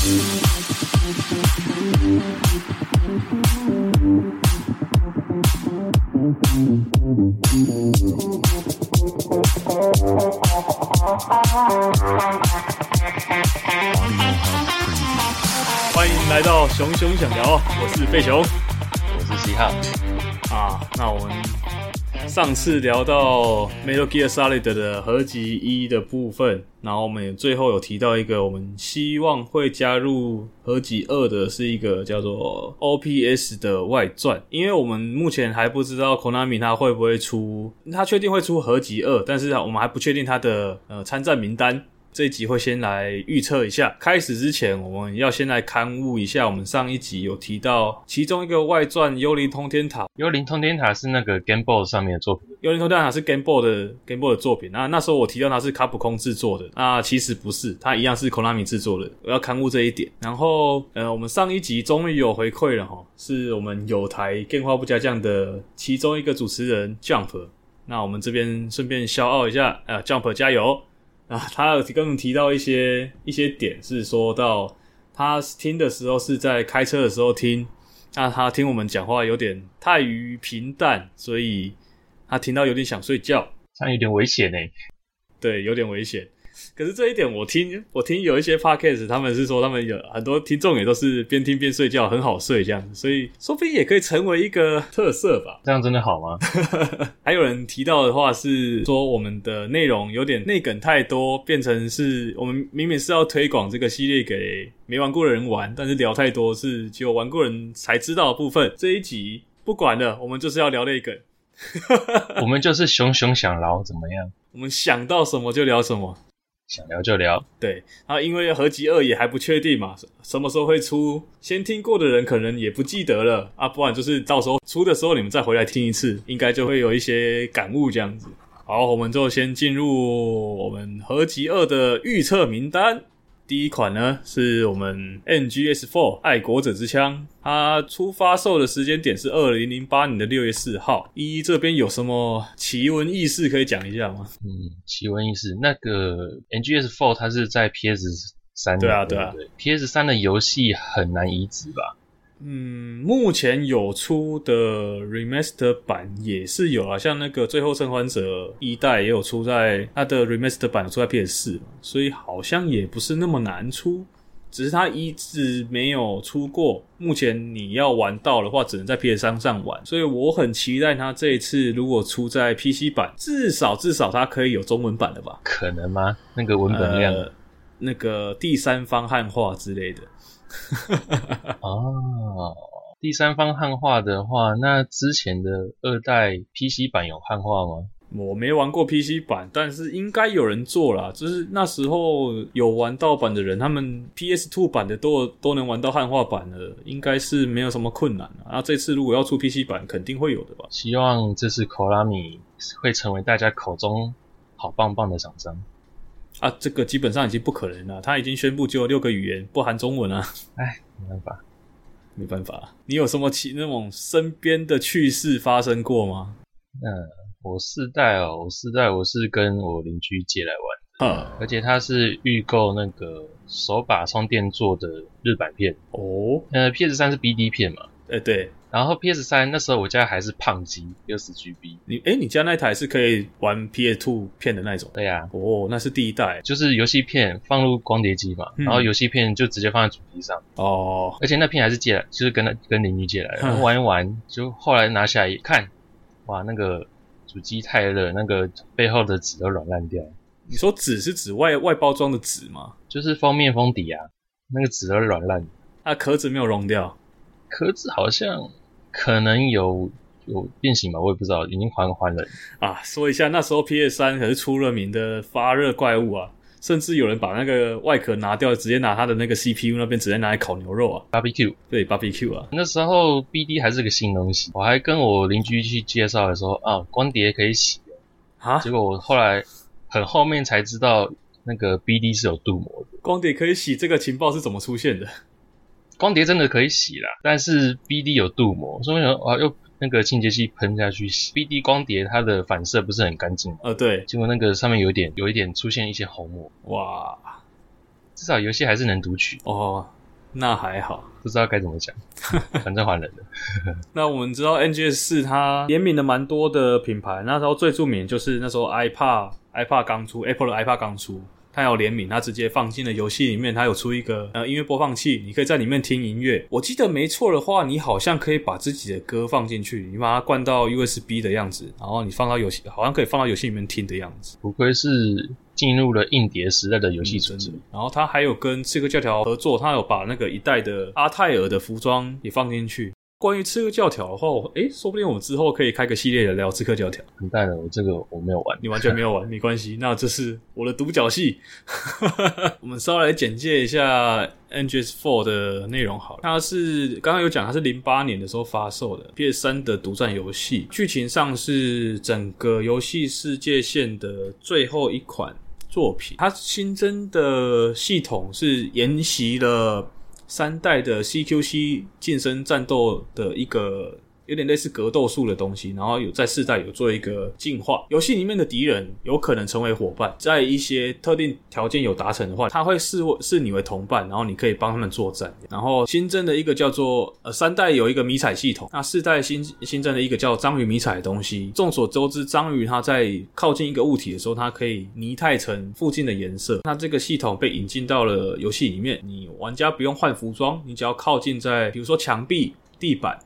欢迎来到熊熊想聊，我是费熊，我是西汉啊。那我们上次聊到 Metal Gear Solid 的合集一的部分，然后我们也最后有提到一个，我们希望会加入合集二的是一个叫做 OPS 的外传，因为我们目前还不知道 Konami 他会不会出，他确定会出合集二，但是我们还不确定他的呃参战名单。这一集会先来预测一下。开始之前，我们要先来勘误一下。我们上一集有提到其中一个外传《幽灵通天塔》。幽灵通天塔是那个 Game Boy 上面的作品。幽灵通天塔是 Game Boy 的 Game Boy 的作品。那那时候我提到它是卡普空制作的，那其实不是，它一样是 Konami 制作的。我要勘误这一点。然后，呃，我们上一集终于有回馈了哈，是我们有台电话不加酱的其中一个主持人 Jump。那我们这边顺便消傲一下，呃，Jump 加油！啊，他有跟我们提到一些一些点，是说到他听的时候是在开车的时候听，那他听我们讲话有点太于平淡，所以他听到有点想睡觉，这样有点危险呢。对，有点危险。可是这一点，我听我听有一些 podcast，他们是说他们有很多听众也都是边听边睡觉，很好睡这样子，所以说不定也可以成为一个特色吧。这样真的好吗？还有人提到的话是说我们的内容有点内梗太多，变成是我们明明是要推广这个系列给没玩过的人玩，但是聊太多是只有玩过人才知道的部分。这一集不管了，我们就是要聊内梗。我们就是熊熊想聊怎么样？我们想到什么就聊什么。想聊就聊，对，啊因为合集二也还不确定嘛，什么时候会出？先听过的人可能也不记得了啊，不然就是到时候出的时候你们再回来听一次，应该就会有一些感悟这样子。好，我们就先进入我们合集二的预测名单。第一款呢是我们 N G S Four 爱国者之枪，它出发售的时间点是二零零八年的六月四号。依依这边有什么奇闻异事可以讲一下吗？嗯，奇闻异事，那个 N G S Four 它是在 PS 三，对啊对啊，PS 三的游戏很难移植吧？嗯，目前有出的 remaster 版也是有啊，像那个《最后生还者》一代也有出在它的 remaster 版出在 PS 四，所以好像也不是那么难出，只是它一直没有出过。目前你要玩到的话，只能在 PS 三上玩，所以我很期待它这一次如果出在 PC 版，至少至少它可以有中文版的吧？可能吗？那个文本量，呃、那个第三方汉化之类的。哦，第三方汉化的话，那之前的二代 PC 版有汉化吗？我没玩过 PC 版，但是应该有人做啦。就是那时候有玩盗版的人，他们 PS2 版的都都能玩到汉化版了，应该是没有什么困难啊。然后这次如果要出 PC 版，肯定会有的吧？希望这次 Konami 会成为大家口中好棒棒的厂商。啊，这个基本上已经不可能了。他已经宣布只有六个语言，不含中文啊。哎，没办法，没办法。你有什么奇那种身边的趣事发生过吗？嗯，我四代哦，我四代我是跟我邻居借来玩的，嗯，而且他是预购那个手把充电座的日版片哦。呃，PS 三是 BD 片嘛？哎，对。然后 PS 三那时候我家还是胖机，六十 GB。你哎，你家那台是可以玩 PS Two 片的那种？对呀、啊。哦，那是第一代，就是游戏片放入光碟机嘛，嗯、然后游戏片就直接放在主机上。哦。而且那片还是借来，就是跟跟邻居借来的，然后玩一玩，就后来拿下来一看，哇，那个主机太热，那个背后的纸都软烂掉。你说纸是指外外包装的纸吗？就是封面封底啊，那个纸都软烂。那壳子没有融掉？壳子好像。可能有有变形吧，我也不知道，已经还还了啊。说一下，那时候 PS 三可是出了名的发热怪物啊，甚至有人把那个外壳拿掉，直接拿它的那个 CPU 那边直接拿来烤牛肉啊，Barbecue，对，Barbecue 啊。那时候 BD 还是个新东西，我还跟我邻居去介绍的时候啊，光碟可以洗啊，结果我后来很后面才知道，那个 BD 是有镀膜的。光碟可以洗，这个情报是怎么出现的？光碟真的可以洗啦，但是 BD 有镀膜，所以我想啊，又那个清洁剂喷下去洗 BD 光碟，它的反射不是很干净。呃，对，结果那个上面有一点，有一点出现一些红膜。哇，至少游戏还是能读取哦。那还好，不知道该怎么讲，反正还人了。那我们知道 NGS 四它联名的蛮多的品牌，那时候最著名就是那时候 iPad，iPad 刚出，Apple 的 iPad 刚出。它有联名，他直接放进了游戏里面。他有出一个呃音乐播放器，你可以在里面听音乐。我记得没错的话，你好像可以把自己的歌放进去，你把它灌到 USB 的样子，然后你放到游戏，好像可以放到游戏里面听的样子。不愧是进入了硬碟时代的游戏主机。然后他还有跟刺客教条合作，他有把那个一代的阿泰尔的服装也放进去。关于刺客教条的话，诶，说不定我们之后可以开个系列的聊刺客教条。你带了，我这个我没有玩，你完全没有玩，没关系。那这是我的独角戏。我们稍微来简介一下 MGS4 的内容好了。它是刚刚有讲，它是零八年的时候发售的 PS 三的独占游戏。剧情上是整个游戏世界线的最后一款作品。它新增的系统是沿袭了。三代的 CQC 近身战斗的一个有点类似格斗术的东西，然后有在四代有做一个进化。游戏里面的敌人有可能成为伙伴，在一些特定条件有达成的话，他会视视你为同伴，然后你可以帮他们作战。然后新增的一个叫做呃三代有一个迷彩系统，那四代新新增的一个叫章鱼迷彩的东西。众所周知，章鱼它在靠近一个物体的时候，它可以拟态成附近的颜色。那这个系统被引进到了游戏里面，你玩家不用换服装，你只要靠近在比如说墙壁、地板。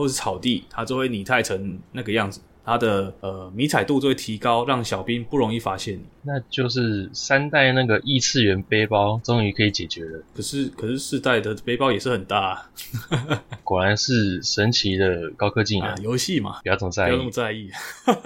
或是草地，它就会拟态成那个样子，它的呃迷彩度就会提高，让小兵不容易发现你。那就是三代那个异次元背包终于可以解决了。可是可是四代的背包也是很大啊，果然是神奇的高科技啊！游戏嘛，不要这么在意，不要那么在意。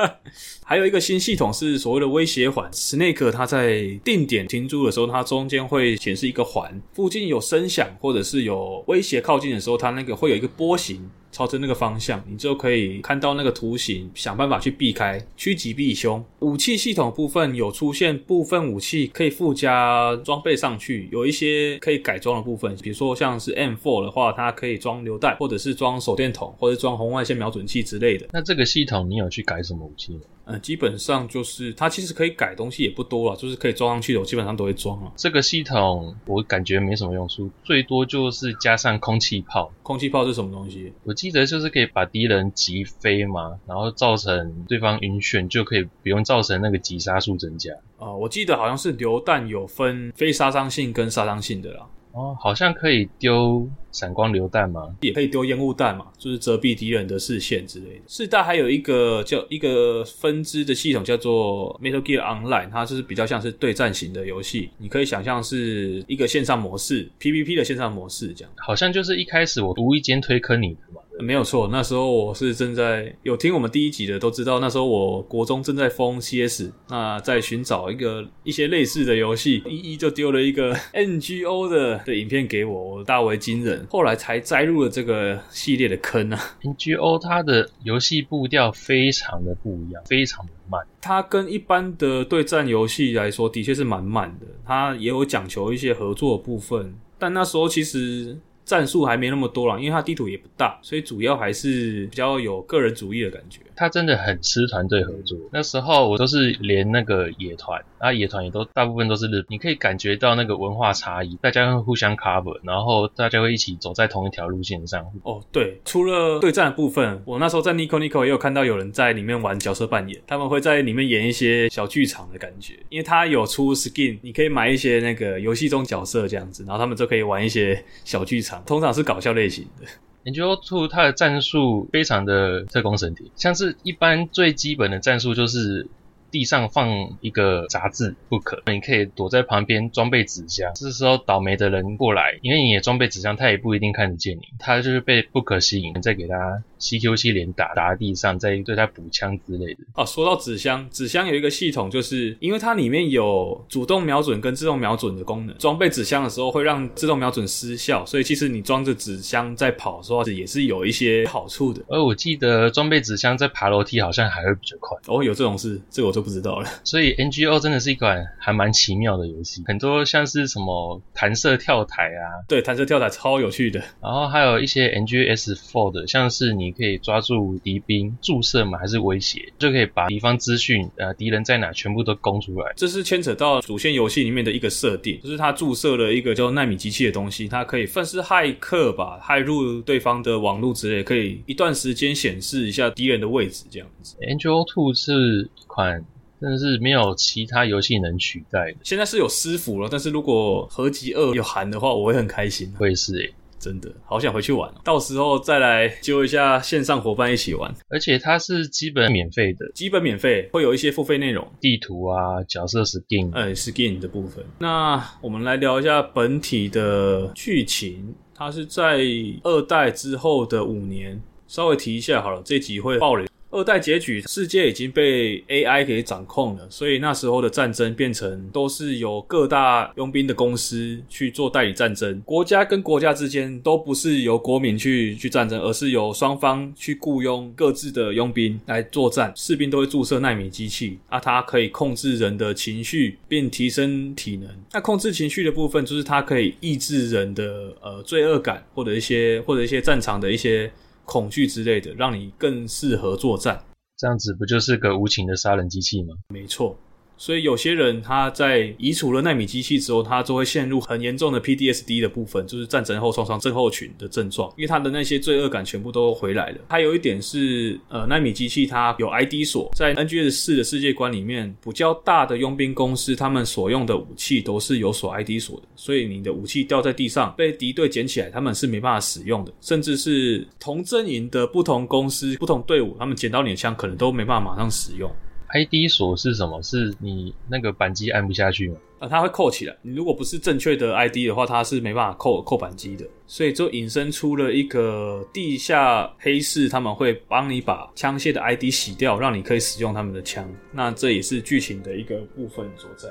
还有一个新系统是所谓的威胁环，Snake 它在定点停住的时候，它中间会显示一个环，附近有声响或者是有威胁靠近的时候，它那个会有一个波形。朝着那个方向，你就可以看到那个图形，想办法去避开，趋吉避凶。武器系统部分有出现部分武器可以附加装备上去，有一些可以改装的部分，比如说像是 M4 的话，它可以装榴弹，或者是装手电筒，或者装红外线瞄准器之类的。那这个系统你有去改什么武器吗？嗯，基本上就是它其实可以改东西也不多了，就是可以装上去的，我基本上都会装了。这个系统我感觉没什么用处，最多就是加上空气炮。空气炮是什么东西？我记得就是可以把敌人击飞嘛，然后造成对方晕眩，就可以不用造成那个击杀数增加。啊、呃，我记得好像是榴弹有分非杀伤性跟杀伤性的啦。哦，好像可以丢闪光榴弹吗？也可以丢烟雾弹嘛，就是遮蔽敌人的视线之类的。四代还有一个叫一个分支的系统叫做 Metal Gear Online，它就是比较像是对战型的游戏。你可以想象是一个线上模式，PVP 的线上模式这样。好像就是一开始我无意间推坑你的嘛。没有错，那时候我是正在有听我们第一集的都知道，那时候我国中正在封 CS，那在寻找一个一些类似的游戏，一一就丢了一个 NGO 的的影片给我，我大为惊人，后来才栽入了这个系列的坑啊。NGO 它的游戏步调非常的不一样，非常的慢，它跟一般的对战游戏来说的确是蛮慢的，它也有讲求一些合作的部分，但那时候其实。战术还没那么多啦，因为它地图也不大，所以主要还是比较有个人主义的感觉。他真的很吃团队合作。那时候我都是连那个野团，啊野团也都大部分都是日，你可以感觉到那个文化差异，大家会互相 cover，然后大家会一起走在同一条路线上。哦，对，除了对战的部分，我那时候在 Nico Nico 也有看到有人在里面玩角色扮演，他们会在里面演一些小剧场的感觉，因为他有出 skin，你可以买一些那个游戏中角色这样子，然后他们就可以玩一些小剧场，通常是搞笑类型的。MGO2 它的战术非常的特工神体，像是一般最基本的战术就是。地上放一个杂志不可，你可以躲在旁边装备纸箱。这时候倒霉的人过来，因为你也装备纸箱，他也不一定看得见你。他就是被不可吸引，再给他 CQC 连打打在地上，再对他补枪之类的。哦，说到纸箱，纸箱有一个系统，就是因为它里面有主动瞄准跟自动瞄准的功能。装备纸箱的时候会让自动瞄准失效，所以其实你装着纸箱在跑的时候也是有一些好处的。而我记得装备纸箱在爬楼梯好像还会比较快。哦，有这种事，这个我就。不知道了。所以 NGO 真的是一款还蛮奇妙的游戏，很多像是什么弹射跳台啊，对，弹射跳台超有趣的。然后还有一些 NGS Fold，，像是你可以抓住敌兵注射嘛，还是威胁，就可以把敌方资讯，呃，敌人在哪全部都攻出来。这是牵扯到主线游戏里面的一个设定，就是它注射了一个叫纳米机器的东西，它可以算是骇客吧，骇入对方的网络之类，可以一段时间显示一下敌人的位置，这样子。NGO Two 是一款。真的是没有其他游戏能取代的。现在是有师傅了，但是如果合集二有含的话，我会很开心。会是诶，真的好想回去玩，到时候再来揪一下线上伙伴一起玩。而且它是基本免费的，基本免费，会有一些付费内容，地图啊、角色 skin，呃，skin 的部分。那我们来聊一下本体的剧情，它是在二代之后的五年，稍微提一下好了，这集会爆雷。二代结局，世界已经被 AI 给掌控了，所以那时候的战争变成都是由各大佣兵的公司去做代理战争，国家跟国家之间都不是由国民去去战争，而是由双方去雇佣各自的佣兵来作战。士兵都会注射奈米机器，啊，它可以控制人的情绪并提升体能。那控制情绪的部分，就是它可以抑制人的呃罪恶感，或者一些或者一些战场的一些。恐惧之类的，让你更适合作战。这样子不就是个无情的杀人机器吗？没错。所以有些人他在移除了纳米机器之后，他就会陷入很严重的 PTSD 的部分，就是战争后创伤症候群的症状，因为他的那些罪恶感全部都回来了。还有一点是，呃，纳米机器它有 ID 锁，在 NGS 四的世界观里面，比较大的佣兵公司他们所用的武器都是有锁 ID 锁的，所以你的武器掉在地上被敌对捡起来，他们是没办法使用的，甚至是同阵营的不同公司、不同队伍，他们捡到你的枪可能都没办法马上使用。ID 锁是什么？是你那个扳机按不下去吗？啊，它会扣起来。你如果不是正确的 ID 的话，它是没办法扣扣扳机的。所以就引申出了一个地下黑市，他们会帮你把枪械的 ID 洗掉，让你可以使用他们的枪。那这也是剧情的一个部分所在。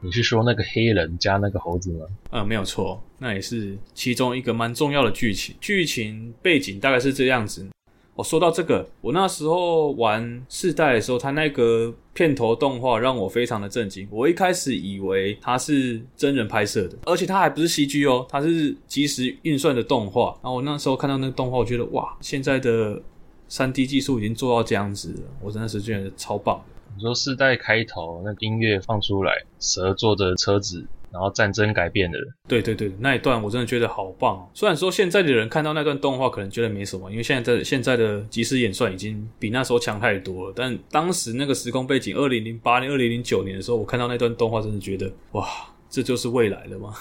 你是说那个黑人加那个猴子吗？呃，没有错，那也是其中一个蛮重要的剧情。剧情背景大概是这样子。我、哦、说到这个，我那时候玩四代的时候，它那个片头动画让我非常的震惊。我一开始以为它是真人拍摄的，而且它还不是 CG 哦，它是即时运算的动画。然后我那时候看到那个动画，我觉得哇，现在的 3D 技术已经做到这样子了，我真的是觉得超棒。你说四代开头那音乐放出来，蛇坐着车子。然后战争改变了，对对对，那一段我真的觉得好棒哦。虽然说现在的人看到那段动画可能觉得没什么，因为现在的现在的即时演算已经比那时候强太多了。但当时那个时空背景，二零零八年、二零零九年的时候，我看到那段动画，真的觉得哇，这就是未来了吗？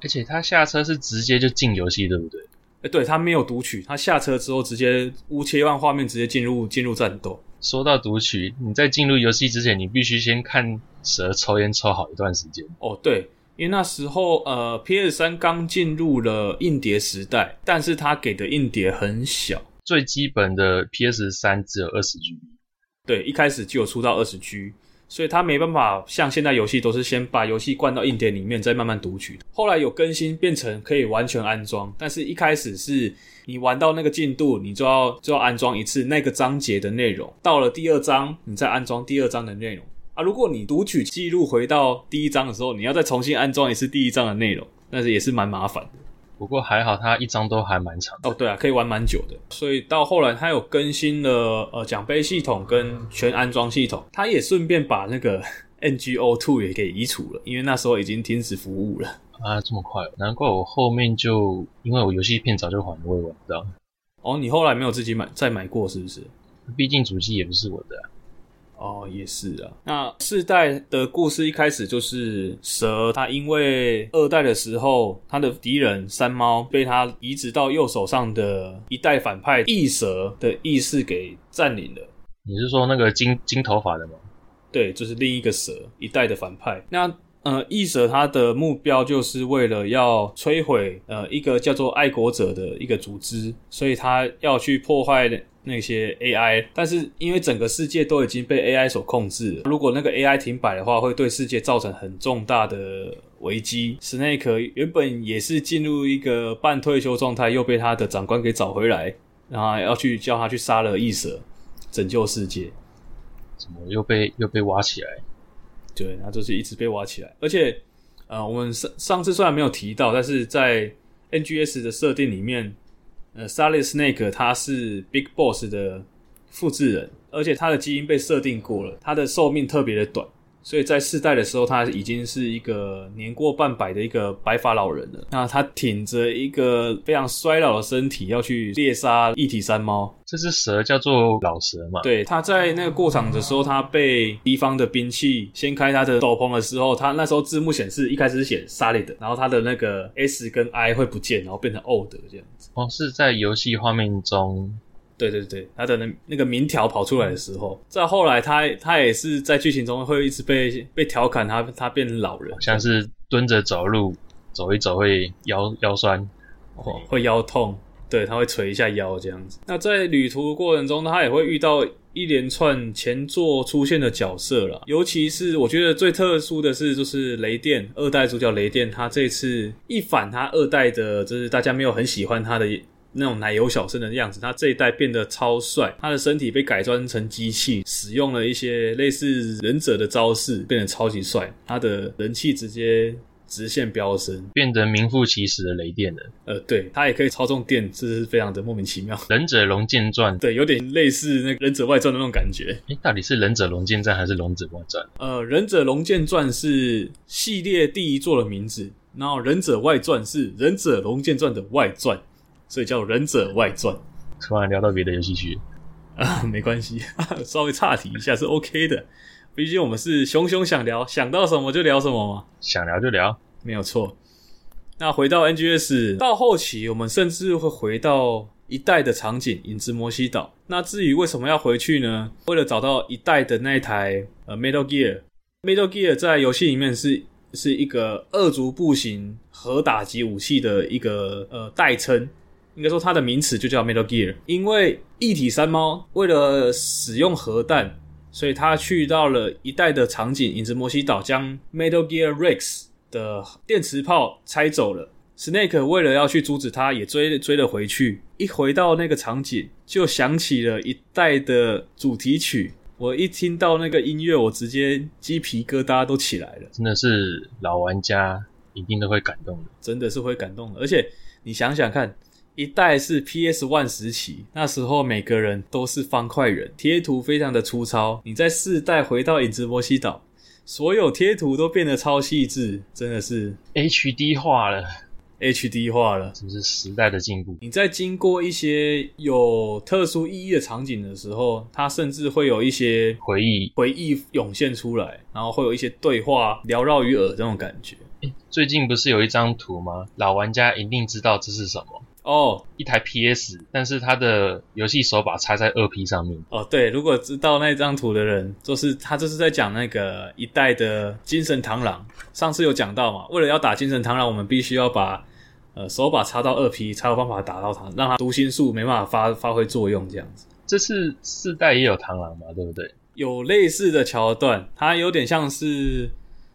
而且他下车是直接就进游戏，对不对？哎，对，他没有读取，他下车之后直接无切换画面，直接进入进入战斗。说到读取，你在进入游戏之前，你必须先看蛇抽烟抽好一段时间。哦，对。因为那时候，呃，PS 三刚进入了硬碟时代，但是它给的硬碟很小，最基本的 PS 三只有二十 G。对，一开始就有出到二十 G，所以它没办法像现在游戏都是先把游戏灌到硬碟里面，再慢慢读取。后来有更新变成可以完全安装，但是一开始是你玩到那个进度，你就要就要安装一次那个章节的内容，到了第二章，你再安装第二章的内容。啊，如果你读取记录回到第一章的时候，你要再重新安装一次第一章的内容，但是也是蛮麻烦的。不过还好，它一张都还蛮长。哦，对啊，可以玩蛮久的。所以到后来，它有更新了呃奖杯系统跟全安装系统，它也顺便把那个 NGO Two 也给移除了，因为那时候已经停止服务了。啊，这么快？难怪我后面就因为我游戏片早就还了，我也玩不到。哦，你后来没有自己买再买过是不是？毕竟主机也不是我的啊。哦，也是啊。那四代的故事一开始就是蛇，它因为二代的时候，它的敌人山猫被它移植到右手上的一代反派异蛇的意识给占领了。你是说那个金金头发的吗？对，就是另一个蛇，一代的反派。那呃，翼蛇他的目标就是为了要摧毁呃一个叫做爱国者的一个组织，所以他要去破坏。那些 AI，但是因为整个世界都已经被 AI 所控制，如果那个 AI 停摆的话，会对世界造成很重大的危机。Snake 原本也是进入一个半退休状态，又被他的长官给找回来，然后要去叫他去杀了异蛇，拯救世界。怎么又被又被挖起来？对，他就是一直被挖起来。而且，呃，我们上上次虽然没有提到，但是在 NGS 的设定里面，呃，Solid Snake 他是 Big Boss 的复制人，而且他的基因被设定过了，他的寿命特别的短。所以在世代的时候，他已经是一个年过半百的一个白发老人了。那他挺着一个非常衰老的身体，要去猎杀一体山猫。这只蛇叫做老蛇嘛？对，他在那个过场的时候，他被敌方的兵器掀开他的斗篷的时候，他那时候字幕显示一开始是写 Solid，然后他的那个 S 跟 I 会不见，然后变成 Old 这样子。哦，是在游戏画面中。对对对，他的那那个名条跑出来的时候，再后来他他也是在剧情中会一直被被调侃他他变老人，像是蹲着走路，走一走会腰腰酸，哦，会腰痛，对，他会捶一下腰这样子。那在旅途过程中，他也会遇到一连串前作出现的角色啦，尤其是我觉得最特殊的是，就是雷电二代主角雷电，他这次一反他二代的，就是大家没有很喜欢他的。那种奶油小生的样子，他这一代变得超帅，他的身体被改装成机器，使用了一些类似忍者的招式，变得超级帅，他的人气直接直线飙升，变得名副其实的雷电了。呃，对，他也可以操纵电，这是非常的莫名其妙。忍者龙剑传，对，有点类似那个忍者外传的那种感觉。诶，到底是忍者龙剑传还是龙者外传？呃，忍者龙剑传是系列第一作的名字，然后忍者外传是忍者龙剑传的外传。所以叫《忍者外传》。突然聊到别的游戏去啊，没关系，稍微岔题一下是 OK 的。毕竟我们是熊熊想聊，想到什么就聊什么嘛。想聊就聊，没有错。那回到 NGS，到后期我们甚至会回到一代的场景——影子摩西岛。那至于为什么要回去呢？为了找到一代的那一台呃 Metal Gear。Metal Gear 在游戏里面是是一个二足步行核打击武器的一个呃代称。应该说，它的名词就叫 Metal Gear，因为一体山猫为了使用核弹，所以他去到了一代的场景——影子摩西岛，将 Metal Gear Rex 的电磁炮拆走了。Snake 为了要去阻止他，也追追了回去。一回到那个场景，就响起了一代的主题曲。我一听到那个音乐，我直接鸡皮疙瘩都起来了。真的是老玩家一定都会感动的，真的是会感动的。而且你想想看。一代是 PS One 时期，那时候每个人都是方块人，贴图非常的粗糙。你在四代回到影子摩西岛，所有贴图都变得超细致，真的是 HD 化了，HD 化了，这是时代的进步。你在经过一些有特殊意义的场景的时候，它甚至会有一些回忆回忆涌现出来，然后会有一些对话缭绕于耳这种感觉。最近不是有一张图吗？老玩家一定知道这是什么。哦，oh, 一台 PS，但是它的游戏手把插在二 P 上面。哦，oh, 对，如果知道那张图的人，就是他这是在讲那个一代的精神螳螂。上次有讲到嘛，为了要打精神螳螂，我们必须要把呃手把插到二 P，才有办法打到它，让它读心术没办法发发挥作用，这样子。这次四代也有螳螂嘛，对不对？有类似的桥段，它有点像是。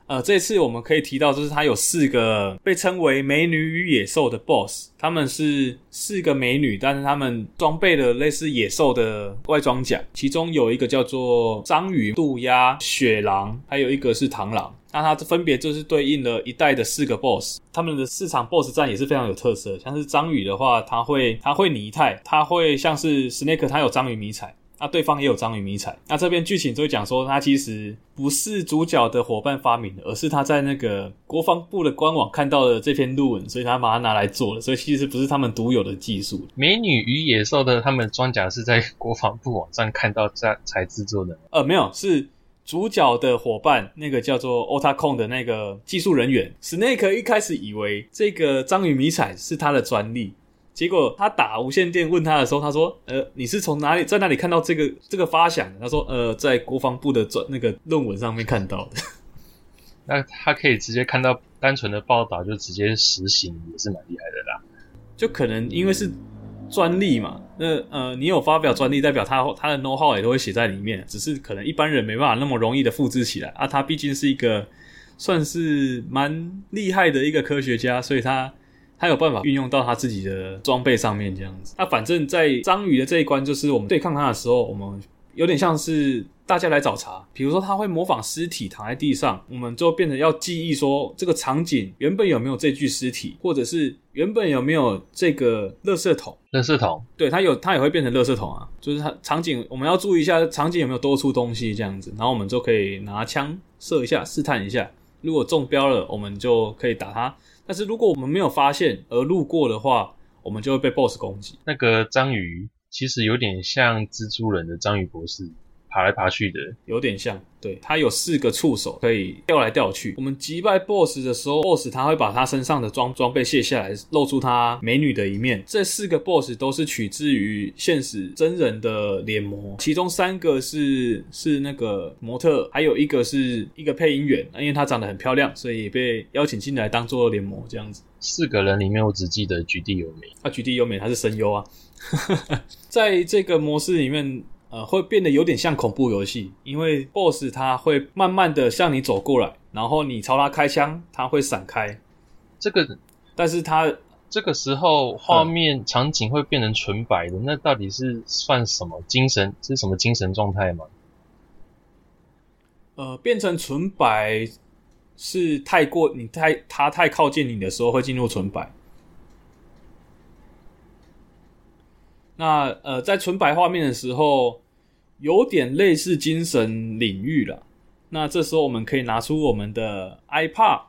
呃，这次我们可以提到，就是它有四个被称为美女与野兽的 BOSS，他们是四个美女，但是他们装备了类似野兽的外装甲，其中有一个叫做章鱼、渡鸦、雪狼，还有一个是螳螂。那它分别就是对应了一代的四个 BOSS，他们的四场 BOSS 战也是非常有特色。像是章鱼的话，它会它会拟态，它会像是 Snake，它有章鱼迷彩。那对方也有章鱼迷彩。那这边剧情就会讲说，他其实不是主角的伙伴发明的，而是他在那个国防部的官网看到了这篇论文，所以他把它拿来做了。所以其实不是他们独有的技术。美女与野兽的他们装甲是在国防部网站看到才才制作的。呃，没有，是主角的伙伴那个叫做 Otacon 的那个技术人员。Snake 一开始以为这个章鱼迷彩是他的专利。结果他打无线电问他的时候，他说：“呃，你是从哪里在哪里看到这个这个发想的？”他说：“呃，在国防部的专那个论文上面看到的。”那他可以直接看到单纯的报道就直接实行，也是蛮厉害的啦。就可能因为是专利嘛，那呃，你有发表专利，代表他他的 know how 也都会写在里面，只是可能一般人没办法那么容易的复制起来啊。他毕竟是一个算是蛮厉害的一个科学家，所以他。他有办法运用到他自己的装备上面，这样子。那反正，在章鱼的这一关，就是我们对抗他的时候，我们有点像是大家来找茬。比如说，他会模仿尸体躺在地上，我们就变成要记忆说这个场景原本有没有这具尸体，或者是原本有没有这个垃圾桶。垃圾桶，对，它有，它也会变成垃圾桶啊。就是它场景，我们要注意一下场景有没有多出东西这样子，然后我们就可以拿枪射一下，试探一下。如果中标了，我们就可以打它。但是如果我们没有发现而路过的话，我们就会被 BOSS 攻击。那个章鱼其实有点像蜘蛛人的章鱼博士。爬来爬去的，有点像。对，它有四个触手可以掉来掉去。我们击败 BOSS 的时候，BOSS 他会把他身上的装装备卸下来，露出他美女的一面。这四个 BOSS 都是取自于现实真人的脸模，其中三个是是那个模特，还有一个是一个配音员，因为她长得很漂亮，所以被邀请进来当做脸模这样子。四个人里面，我只记得菊地优美。啊，菊地优美她是声优啊，在这个模式里面。呃，会变得有点像恐怖游戏，因为 BOSS 他会慢慢的向你走过来，然后你朝他开枪，他会闪开。这个，但是他这个时候画面场景会变成纯白的，嗯、那到底是算什么精神？是什么精神状态吗？呃，变成纯白是太过你太他太靠近你的时候会进入纯白。那呃，在纯白画面的时候。有点类似精神领域了。那这时候我们可以拿出我们的 iPad，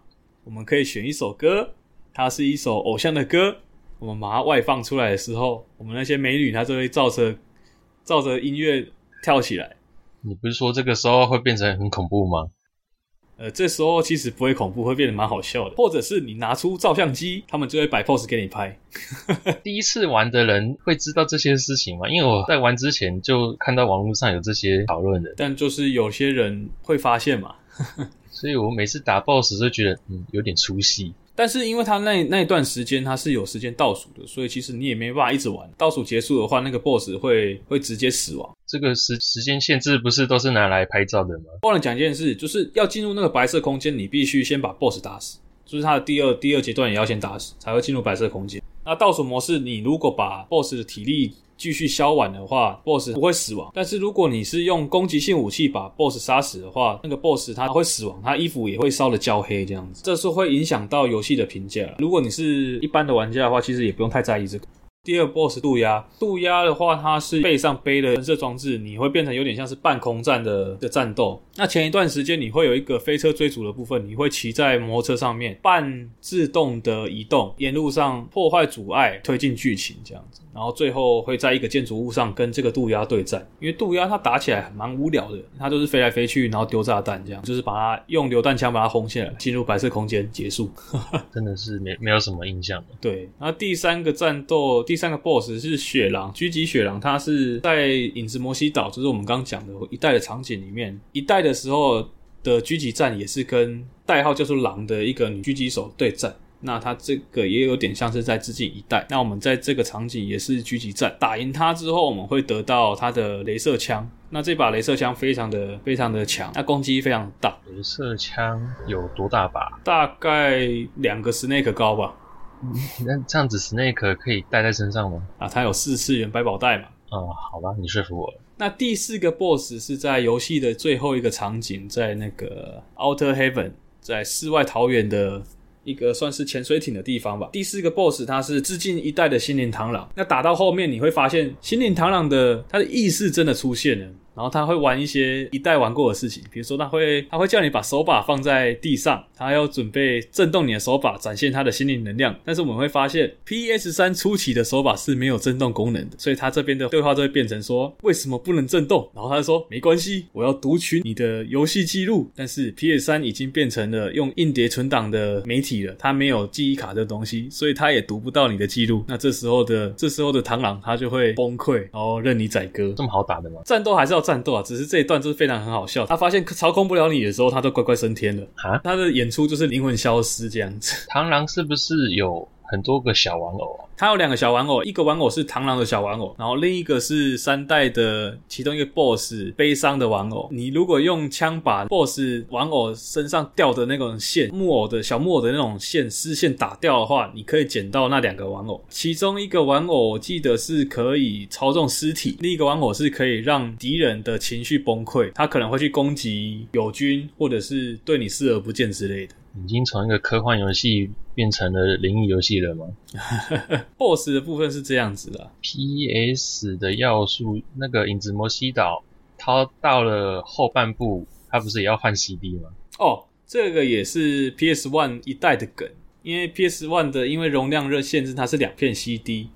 我们可以选一首歌，它是一首偶像的歌。我们把它外放出来的时候，我们那些美女她就会照着照着音乐跳起来。你不是说这个时候会变成很恐怖吗？呃，这时候其实不会恐怖，会变得蛮好笑的。或者是你拿出照相机，他们就会摆 pose 给你拍。第一次玩的人会知道这些事情吗？因为我在玩之前就看到网络上有这些讨论的，但就是有些人会发现嘛。所以我每次打 boss 就觉得嗯有点出戏。但是因为他那那一段时间他是有时间倒数的，所以其实你也没办法一直玩。倒数结束的话，那个 boss 会会直接死亡。这个时时间限制不是都是拿来拍照的吗？忘了讲一件事，就是要进入那个白色空间，你必须先把 boss 打死，就是他的第二第二阶段也要先打死，才会进入白色空间。那倒数模式，你如果把 boss 的体力继续消完的话，BOSS 不会死亡。但是如果你是用攻击性武器把 BOSS 杀死的话，那个 BOSS 他会死亡，他衣服也会烧的焦黑这样子，这是会影响到游戏的评价。如果你是一般的玩家的话，其实也不用太在意这个。第二 boss 渡鸦，渡鸦的话，它是背上背的喷射装置，你会变成有点像是半空战的的战斗。那前一段时间你会有一个飞车追逐的部分，你会骑在摩托车上面半自动的移动，沿路上破坏阻碍，推进剧情这样子。然后最后会在一个建筑物上跟这个渡鸦对战，因为渡鸦它打起来蛮无聊的，它就是飞来飞去，然后丢炸弹这样，就是把它用榴弹枪把它轰下来，进入白色空间结束。真的是没没有什么印象的。对，然后第三个战斗。第三个 BOSS 是雪狼，狙击雪狼，它是在影子摩西岛，就是我们刚刚讲的一代的场景里面，一代的时候的狙击战也是跟代号叫做狼的一个女狙击手对战。那它这个也有点像是在致敬一代。那我们在这个场景也是狙击战，打赢它之后，我们会得到它的镭射枪。那这把镭射枪非常的非常的强，它攻击非常大。镭射枪有多大把？大概两个 Snake 高吧。那这样子，Snake 可以带在身上吗？啊，它有四次元百宝袋嘛。哦、嗯，好吧，你说服我了。那第四个 BOSS 是在游戏的最后一个场景，在那个 Outer Heaven，在世外桃源的一个算是潜水艇的地方吧。第四个 BOSS 它是致敬一代的心灵螳螂。那打到后面你会发现，心灵螳螂的它的意识真的出现了。然后他会玩一些一代玩过的事情，比如说他会他会叫你把手把放在地上，他要准备震动你的手把，展现他的心灵能量。但是我们会发现，PS3 初期的手把是没有震动功能的，所以他这边的对话就会变成说：为什么不能震动？然后他就说：没关系，我要读取你的游戏记录。但是 PS3 已经变成了用硬碟存档的媒体了，它没有记忆卡这东西，所以它也读不到你的记录。那这时候的这时候的螳螂他就会崩溃，然后任你宰割。这么好打的吗？战斗还是要。战斗啊，只是这一段就是非常很好笑。他发现操控不了你的时候，他都乖乖升天了。啊，他的演出就是灵魂消失这样子。螳螂是不是有很多个小玩偶啊？它有两个小玩偶，一个玩偶是螳螂的小玩偶，然后另一个是三代的其中一个 BOSS 悲伤的玩偶。你如果用枪把 BOSS 玩偶身上掉的那种线，木偶的小木偶的那种线丝线打掉的话，你可以捡到那两个玩偶。其中一个玩偶我记得是可以操纵尸体，另一个玩偶是可以让敌人的情绪崩溃，他可能会去攻击友军，或者是对你视而不见之类的。已经从一个科幻游戏变成了灵异游戏了吗？BOSS 的部分是这样子的，PS 的要素，那个影子摩西岛，它到了后半部，它不是也要换 CD 吗？哦，这个也是 PS One 一代的梗，因为 PS One 的因为容量热限制，它是两片 CD。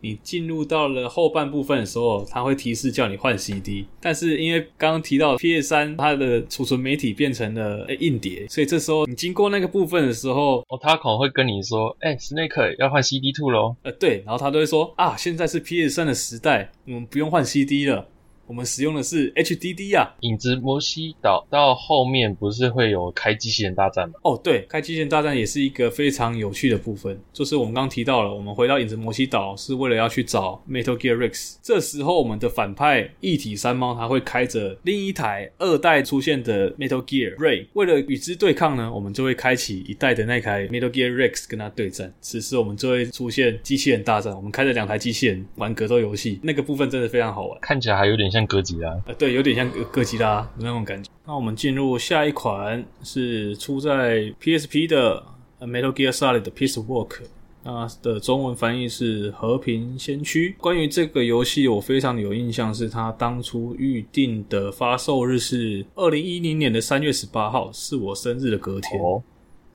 你进入到了后半部分的时候，它会提示叫你换 CD，但是因为刚刚提到 PS 三它的储存媒体变成了硬碟，所以这时候你经过那个部分的时候，哦，他可能会跟你说，哎，Snake 要换 CD two 咯。呃，对，然后他都会说啊，现在是 PS 三的时代，我们不用换 CD 了。我们使用的是 HDD 啊，影子摩西岛到后面不是会有开机器人大战吗？哦，对，开机器人大战也是一个非常有趣的部分。就是我们刚刚提到了，我们回到影子摩西岛是为了要去找 Metal Gear Rex。这时候我们的反派一体三猫，它会开着另一台二代出现的 Metal Gear Ray，为了与之对抗呢，我们就会开启一代的那台 Metal Gear Rex 跟它对战。此时我们就会出现机器人大战，我们开着两台机器人玩格斗游戏，那个部分真的非常好玩，看起来还有点像。像哥吉拉，呃，对，有点像哥哥吉拉那种感觉。那我们进入下一款，是出在 PSP 的 Metal Gear Solid 的 Peace Walker，那的中文翻译是和平先驱。关于这个游戏，我非常有印象，是它当初预定的发售日是二零一零年的三月十八号，是我生日的隔天。哦，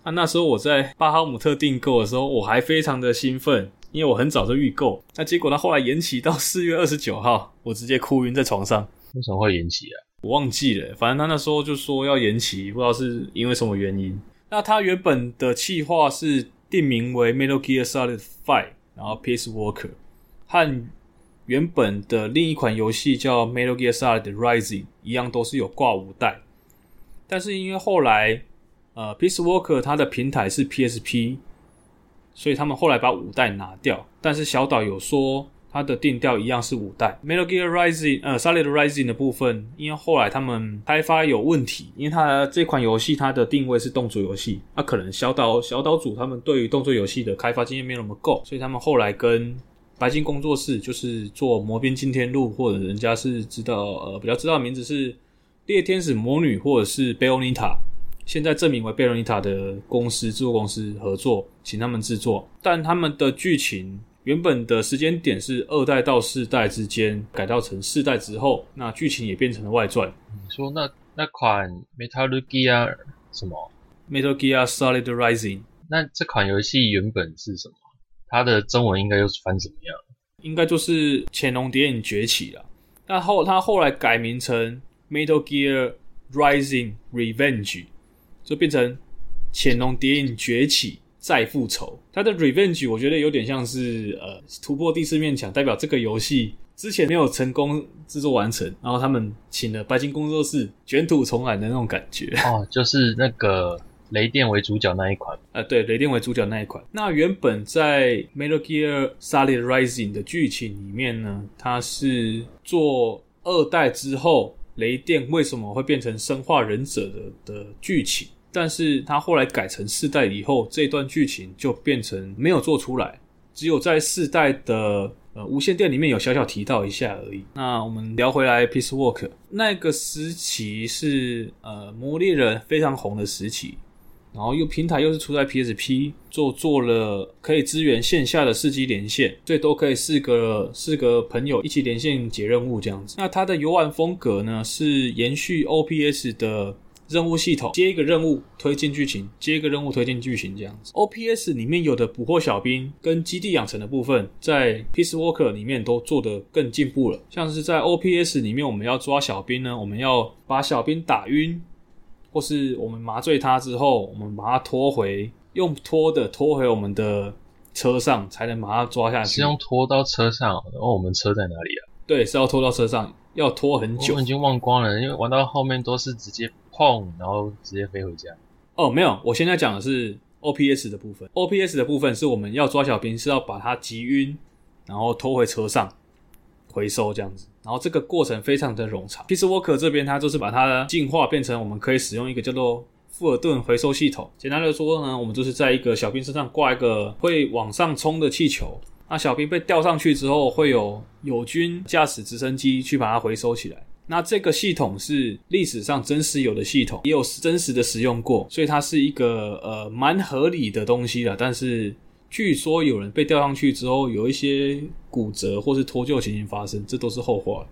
那那时候我在巴哈姆特订购的时候，我还非常的兴奋。因为我很早就预购，那结果他后来延期到四月二十九号，我直接哭晕在床上。为什么会延期啊？我忘记了，反正他那时候就说要延期，不知道是因为什么原因。那他原本的企划是定名为 Metal Gear Solid Five，然后 Peace Walker，和原本的另一款游戏叫 Metal Gear Solid Rising 一样，都是有挂五代。但是因为后来，呃，Peace Walker 它的平台是 PSP。所以他们后来把五代拿掉，但是小岛有说它的定调一样是五代。Metal Gear Rising，呃，Solid Rising 的部分，因为后来他们开发有问题，因为它这款游戏它的定位是动作游戏，那可能小岛小岛主他们对于动作游戏的开发经验没有那么够，所以他们后来跟白金工作室，就是做魔兵惊天录，或者人家是知道呃比较知道的名字是猎天使魔女，或者是贝欧尼塔。现在证明为贝洛尼塔的公司制作公司合作，请他们制作，但他们的剧情原本的时间点是二代到四代之间，改造成四代之后，那剧情也变成了外传。你说那那款 Metal Gear 什么 Metal Gear Solid Rising？那这款游戏原本是什么？它的中文应该又是翻怎么样？应该就是潜龙谍影崛起了。那后它后来改名成 Metal Gear Rising Revenge。就变成潜龙谍影崛起再复仇，它的 Revenge 我觉得有点像是呃突破第四面墙，代表这个游戏之前没有成功制作完成，然后他们请了白金工作室卷土重来的那种感觉。哦，就是那个雷电为主角那一款。呃，对，雷电为主角那一款。那原本在 Metal Gear Solid Rising 的剧情里面呢，它是做二代之后。雷电为什么会变成生化忍者的的剧情？但是他后来改成四代以后，这段剧情就变成没有做出来，只有在四代的呃无线电里面有小小提到一下而已。那我们聊回来，Peace Work 那个时期是呃魔猎人非常红的时期。然后又平台又是出在 PSP，做做了可以支援线下的四机连线，最多可以四个四个朋友一起连线解任务这样子。那它的游玩风格呢，是延续 OPS 的任务系统，接一个任务推进剧情，接一个任务推进剧情这样子。OPS 里面有的捕获小兵跟基地养成的部分，在 Peace Walker 里面都做得更进步了。像是在 OPS 里面，我们要抓小兵呢，我们要把小兵打晕。或是我们麻醉他之后，我们把他拖回，用拖的拖回我们的车上，才能把他抓下去。是用拖到车上，然后我们车在哪里啊？对，是要拖到车上，要拖很久。我已经忘光了，因为玩到后面都是直接碰，然后直接飞回家。哦，没有，我现在讲的是 OPS 的部分。OPS 的部分是我们要抓小兵是要把它击晕，然后拖回车上回收这样子。然后这个过程非常的冗长。Peace Walker 这边它就是把它进化变成我们可以使用一个叫做富尔顿回收系统。简单的说呢，我们就是在一个小兵身上挂一个会往上冲的气球。那小兵被吊上去之后，会有友军驾驶直升机去把它回收起来。那这个系统是历史上真实有的系统，也有真实的使用过，所以它是一个呃蛮合理的东西了。但是据说有人被吊上去之后，有一些骨折或是脱臼情形发生，这都是后话。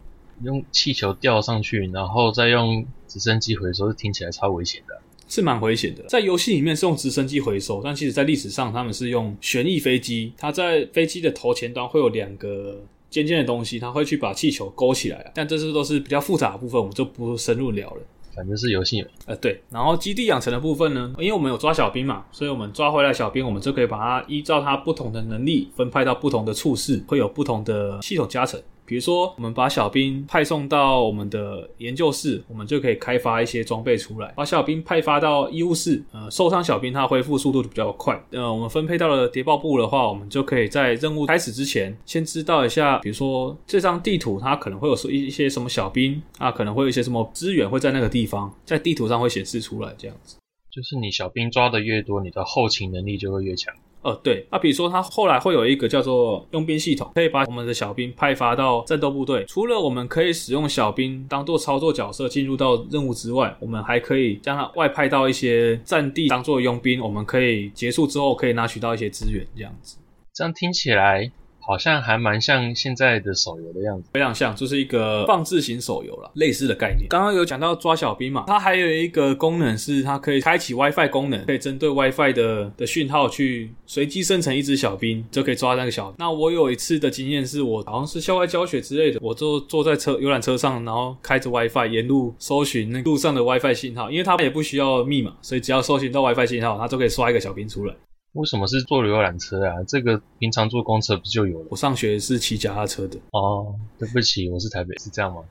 用气球吊上去，然后再用直升机回收，听起来超危险的。是蛮危险的，在游戏里面是用直升机回收，但其实在历史上他们是用旋翼飞机。它在飞机的头前端会有两个尖尖的东西，它会去把气球勾起来。但这些都是比较复杂的部分，我们就不深入聊了。反正是游戏。呃，对。然后基地养成的部分呢，因为我们有抓小兵嘛，所以我们抓回来小兵，我们就可以把它依照它不同的能力分派到不同的处室，会有不同的系统加成。比如说，我们把小兵派送到我们的研究室，我们就可以开发一些装备出来。把小兵派发到医务室，呃，受伤小兵他恢复速度就比较快。呃，我们分配到了谍报部的话，我们就可以在任务开始之前，先知道一下，比如说这张地图它可能会有一一些什么小兵啊，可能会有一些什么资源会在那个地方，在地图上会显示出来，这样子。就是你小兵抓的越多，你的后勤能力就会越强。呃，对，啊比如说，它后来会有一个叫做佣兵系统，可以把我们的小兵派发到战斗部队。除了我们可以使用小兵当做操作角色进入到任务之外，我们还可以将它外派到一些战地当做佣兵。我们可以结束之后可以拿取到一些资源，这样子。这样听起来。好像还蛮像现在的手游的样子，非常像，就是一个放置型手游了，类似的概念。刚刚有讲到抓小兵嘛，它还有一个功能是它可以开启 WiFi 功能，可以针对 WiFi 的的讯号去随机生成一只小兵，就可以抓那个小。那我有一次的经验是我好像是校外教学之类的，我就坐在车游览车上，然后开着 WiFi 沿路搜寻那路上的 WiFi 信号，因为它也不需要密码，所以只要搜寻到 WiFi 信号，它就可以刷一个小兵出来。为什么是坐游览车啊？这个平常坐公车不就有了？我上学是骑脚踏车的。哦，对不起，我是台北，是这样吗？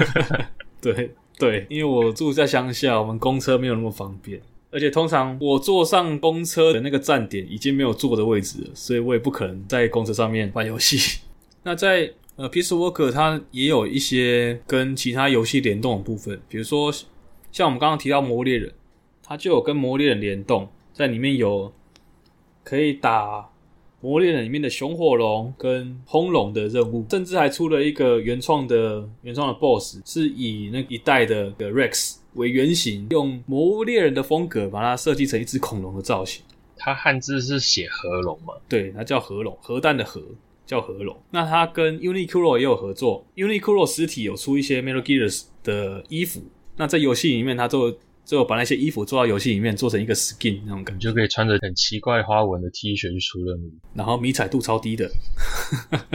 对对，因为我住在乡下，我们公车没有那么方便，而且通常我坐上公车的那个站点已经没有坐的位置了，所以我也不可能在公车上面玩游戏。那在呃，Peace Walker 它也有一些跟其他游戏联动的部分，比如说像我们刚刚提到《魔猎人》，它就有跟《魔猎人》联动，在里面有。可以打《魔猎人》里面的熊火龙跟轰龙的任务，甚至还出了一个原创的原创的 BOSS，是以那一代的 Rex 为原型，用《魔物猎人》的风格把它设计成一只恐龙的造型。它汉字是写核龙吗？对，它叫核龙，核弹的核叫核龙。那它跟 Uniqlo 也有合作，Uniqlo 实体有出一些 Metal Gear 的衣服。那在游戏里面，它就。最后把那些衣服做到游戏里面，做成一个 skin 那种感觉，就可以穿着很奇怪花纹的 T 恤去出任务，然后迷彩度超低的。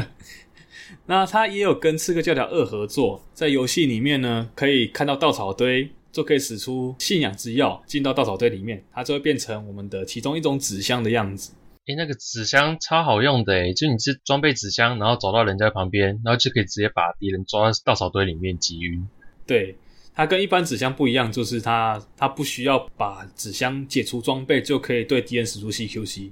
那他也有跟刺客教条二合作，在游戏里面呢，可以看到稻草堆，就可以使出信仰之药，进到稻草堆里面，它就会变成我们的其中一种纸箱的样子。诶，那个纸箱超好用的诶，就你是装备纸箱，然后走到人家旁边，然后就可以直接把敌人抓到稻草堆里面击晕。对。它跟一般纸箱不一样，就是它它不需要把纸箱解除装备就可以对敌人使出 CQC，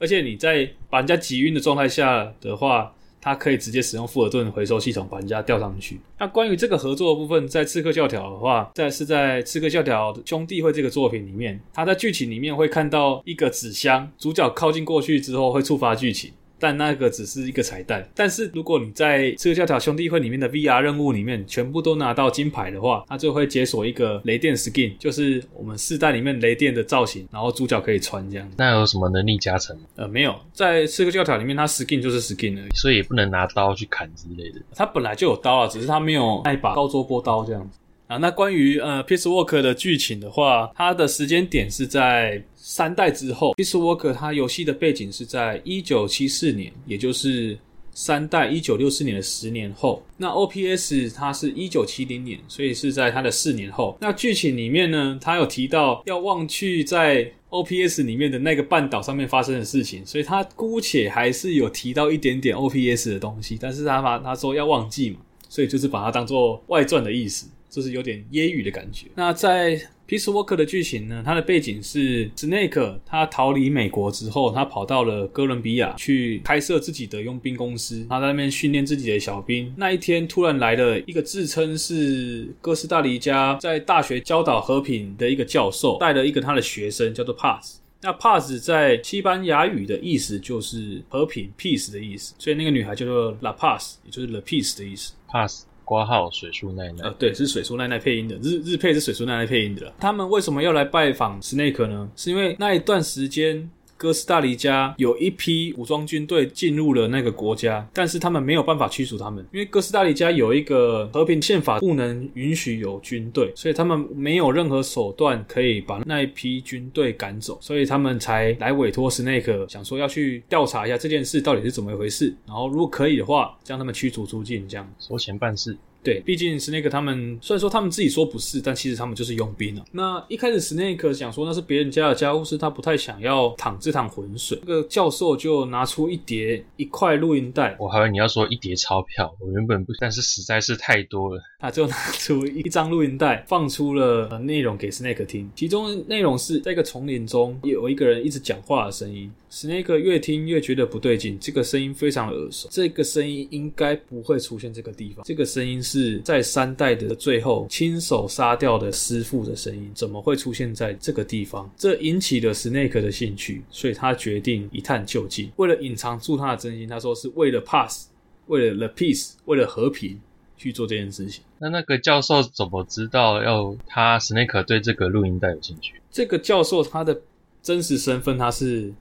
而且你在把人家挤晕的状态下的话，它可以直接使用富尔顿回收系统把人家吊上去。那关于这个合作的部分，在刺客教条的话，在是在刺客教条兄弟会这个作品里面，它在剧情里面会看到一个纸箱，主角靠近过去之后会触发剧情。但那个只是一个彩蛋。但是如果你在刺客教条兄弟会里面的 VR 任务里面全部都拿到金牌的话，它就会解锁一个雷电 skin，就是我们四代里面雷电的造型，然后主角可以穿这样。那有什么能力加成？呃，没有，在刺客教条里面，它 skin 就是 skin 而已，所以也不能拿刀去砍之类的。它本来就有刀啊，只是它没有那一把高桌波刀这样子。啊，那关于呃，Peace Walker 的剧情的话，它的时间点是在三代之后。Peace Walker 它游戏的背景是在一九七四年，也就是三代一九六四年的十年后。那 OPS 它是一九七零年，所以是在它的四年后。那剧情里面呢，它有提到要忘去在 OPS 里面的那个半岛上面发生的事情，所以它姑且还是有提到一点点 OPS 的东西，但是他把他说要忘记嘛，所以就是把它当做外传的意思。就是有点揶揄的感觉。那在 Peace Walker 的剧情呢，它的背景是 Snake 他逃离美国之后，他跑到了哥伦比亚去开设自己的佣兵公司，他在那边训练自己的小兵。那一天突然来了一个自称是哥斯达黎加在大学教导和平的一个教授，带了一个他的学生叫做 Paz。那 Paz 在西班牙语的意思就是和平 （peace） 的意思，所以那个女孩叫做 La Paz，也就是 The Peace 的意思。Paz 挂号水树奈奈。呃，对，是水树奈奈配音的，日日配是水树奈奈配音的。他们为什么要来拜访 Snake 呢？是因为那一段时间。哥斯达黎加有一批武装军队进入了那个国家，但是他们没有办法驱逐他们，因为哥斯达黎加有一个和平宪法，不能允许有军队，所以他们没有任何手段可以把那一批军队赶走，所以他们才来委托史内克，想说要去调查一下这件事到底是怎么一回事，然后如果可以的话，将他们驱逐出境，这样收钱办事。对，毕竟 Snake 他们虽然说他们自己说不是，但其实他们就是佣兵啊。那一开始 Snake 想说那是别人家的家务事，他不太想要淌这趟浑水。这个教授就拿出一叠一块录音带，我还以为你要说一叠钞票，我原本不，但是实在是太多了。他就拿出一张录音带，放出了内容给 Snake 听，其中内容是在一个丛林中有一个人一直讲话的声音。Snake 越听越觉得不对劲，这个声音非常耳熟，这个声音应该不会出现这个地方。这个声音是在三代的最后亲手杀掉的师傅的声音，怎么会出现在这个地方？这引起了 Snake 的兴趣，所以他决定一探究竟。为了隐藏住他的真心，他说是为了 pass，为了 The Peace，为了和平去做这件事情。那那个教授怎么知道要他 Snake 对这个录音带有兴趣？这个教授他的真实身份他是。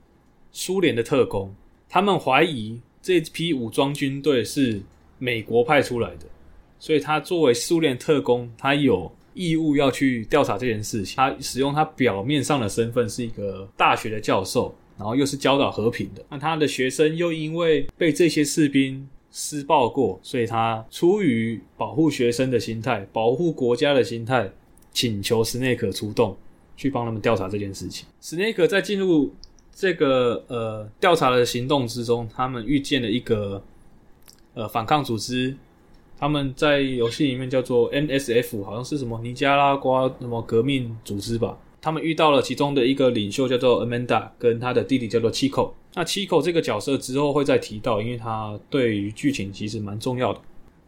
苏联的特工，他们怀疑这批武装军队是美国派出来的，所以他作为苏联特工，他有义务要去调查这件事情。他使用他表面上的身份是一个大学的教授，然后又是教导和平的。那他的学生又因为被这些士兵施暴过，所以他出于保护学生的心态、保护国家的心态，请求史内克出动去帮他们调查这件事情。史内克在进入。这个呃调查的行动之中，他们遇见了一个呃反抗组织，他们在游戏里面叫做 NSF，好像是什么尼加拉瓜什么革命组织吧。他们遇到了其中的一个领袖叫做 Amanda，跟他的弟弟叫做 Chico。那七口这个角色之后会再提到，因为他对于剧情其实蛮重要的。